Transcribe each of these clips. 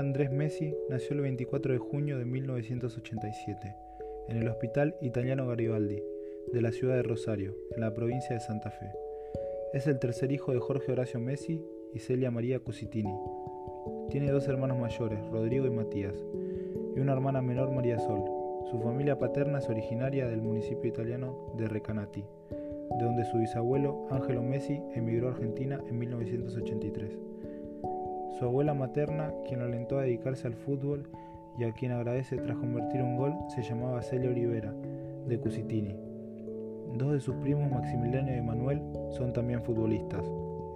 Andrés Messi nació el 24 de junio de 1987 en el Hospital Italiano Garibaldi de la ciudad de Rosario, en la provincia de Santa Fe. Es el tercer hijo de Jorge Horacio Messi y Celia María Cusitini. Tiene dos hermanos mayores, Rodrigo y Matías, y una hermana menor, María Sol. Su familia paterna es originaria del municipio italiano de Recanati, de donde su bisabuelo, Ángelo Messi, emigró a Argentina en 1983. Su abuela materna, quien lo alentó a dedicarse al fútbol y a quien agradece tras convertir un gol, se llamaba Celia Olivera, de Cusitini. Dos de sus primos, Maximiliano y Manuel, son también futbolistas.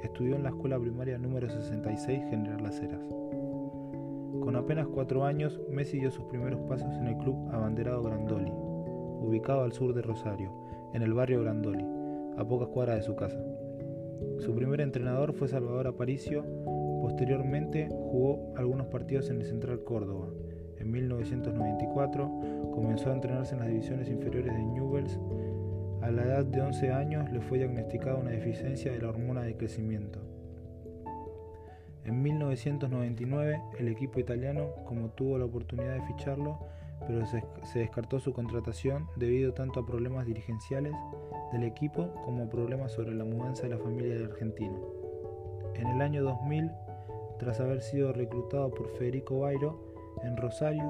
Estudió en la escuela primaria número 66 General Las Heras. Con apenas cuatro años, Messi dio sus primeros pasos en el club abanderado Grandoli, ubicado al sur de Rosario, en el barrio Grandoli, a pocas cuadras de su casa. Su primer entrenador fue Salvador Aparicio, posteriormente jugó algunos partidos en el Central Córdoba. En 1994 comenzó a entrenarse en las divisiones inferiores de Newells. A la edad de 11 años le fue diagnosticada una deficiencia de la hormona de crecimiento. En 1999 el equipo italiano, como tuvo la oportunidad de ficharlo, pero se, descartó su contratación debido tanto a problemas dirigenciales del equipo como a problemas sobre la mudanza de la familia del argentino. En el año 2000, tras haber sido reclutado por Federico Bairo en Rosario,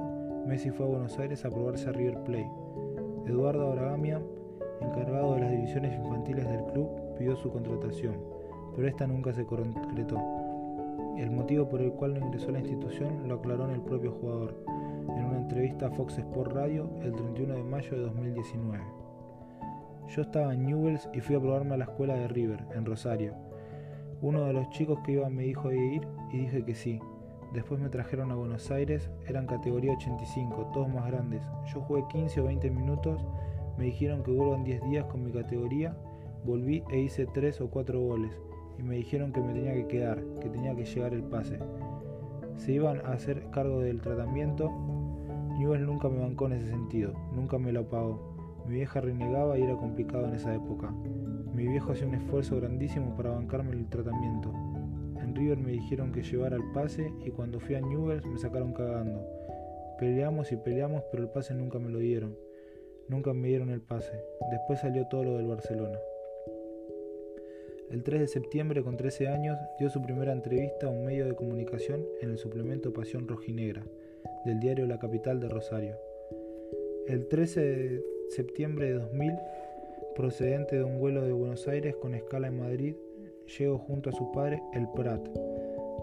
Messi fue a Buenos Aires a probarse a River Plate. Eduardo Aragamia, encargado de las divisiones infantiles del club, pidió su contratación, pero esta nunca se concretó. El motivo por el cual no ingresó a la institución lo aclaró en el propio jugador, en una entrevista a Fox Sport Radio el 31 de mayo de 2019. Yo estaba en Newells y fui a probarme a la escuela de River, en Rosario. Uno de los chicos que iba me dijo de ir y dije que sí. Después me trajeron a Buenos Aires, eran categoría 85, todos más grandes. Yo jugué 15 o 20 minutos, me dijeron que vuelvan 10 días con mi categoría, volví e hice 3 o 4 goles y me dijeron que me tenía que quedar, que tenía que llegar el pase. Se iban a hacer cargo del tratamiento. Newell nunca me bancó en ese sentido, nunca me lo pagó. Mi vieja renegaba y era complicado en esa época. Mi viejo hacía un esfuerzo grandísimo para bancarme el tratamiento. En River me dijeron que llevara el pase y cuando fui a Newell's me sacaron cagando. Peleamos y peleamos, pero el pase nunca me lo dieron. Nunca me dieron el pase. Después salió todo lo del Barcelona. El 3 de septiembre, con 13 años, dio su primera entrevista a un medio de comunicación en el suplemento Pasión Rojinegra, del diario La Capital de Rosario. El 13 de septiembre de 2000, procedente de un vuelo de Buenos Aires con escala en Madrid, llegó junto a su padre, el Prat.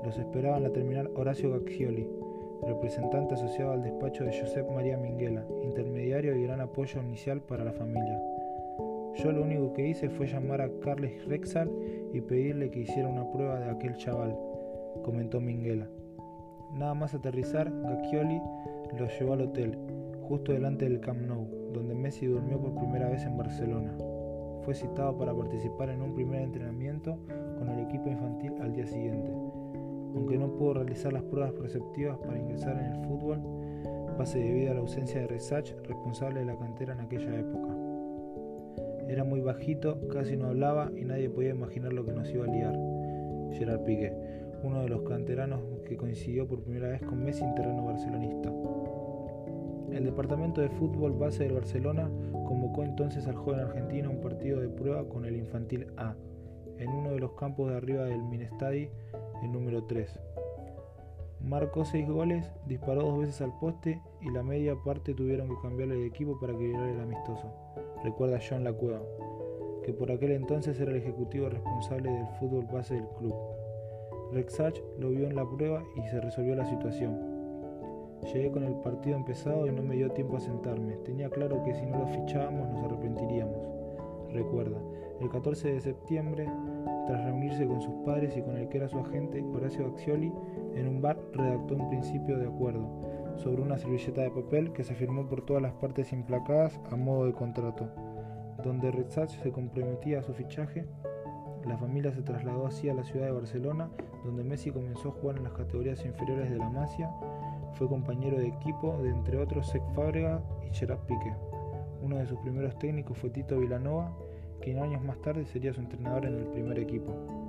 Los esperaba en la terminal Horacio Gaccioli, representante asociado al despacho de Josep María Minguela, intermediario y gran apoyo inicial para la familia. Yo lo único que hice fue llamar a Carles Rexal y pedirle que hiciera una prueba de aquel chaval, comentó Minguela. Nada más aterrizar, Gacchioli lo llevó al hotel, justo delante del Camp Nou, donde Messi durmió por primera vez en Barcelona. Fue citado para participar en un primer entrenamiento con el equipo infantil al día siguiente. Aunque no pudo realizar las pruebas preceptivas para ingresar en el fútbol, pase debido a la ausencia de Resach, responsable de la cantera en aquella época. Era muy bajito, casi no hablaba y nadie podía imaginar lo que nos iba a liar. Gerard Piqué, uno de los canteranos que coincidió por primera vez con Messi en terreno barcelonista. El departamento de fútbol base del Barcelona convocó entonces al joven argentino a un partido de prueba con el Infantil A, en uno de los campos de arriba del Minestadi, el número 3. Marcó seis goles, disparó dos veces al poste y la media parte tuvieron que cambiarle de equipo para equilibrar el amistoso recuerda John Lacueva, que por aquel entonces era el ejecutivo responsable del fútbol base del club. Rexach lo vio en la prueba y se resolvió la situación. Llegué con el partido empezado y no me dio tiempo a sentarme. Tenía claro que si no lo fichábamos nos arrepentiríamos. Recuerda, el 14 de septiembre, tras reunirse con sus padres y con el que era su agente, Horacio Accioli, en un bar redactó un principio de acuerdo sobre una servilleta de papel que se firmó por todas las partes implacadas a modo de contrato. Donde Rezach se comprometía a su fichaje, la familia se trasladó así a la ciudad de Barcelona, donde Messi comenzó a jugar en las categorías inferiores de la Masia. Fue compañero de equipo de entre otros Sec Fábrega y Gerard Piqué. Uno de sus primeros técnicos fue Tito Vilanova, quien años más tarde sería su entrenador en el primer equipo.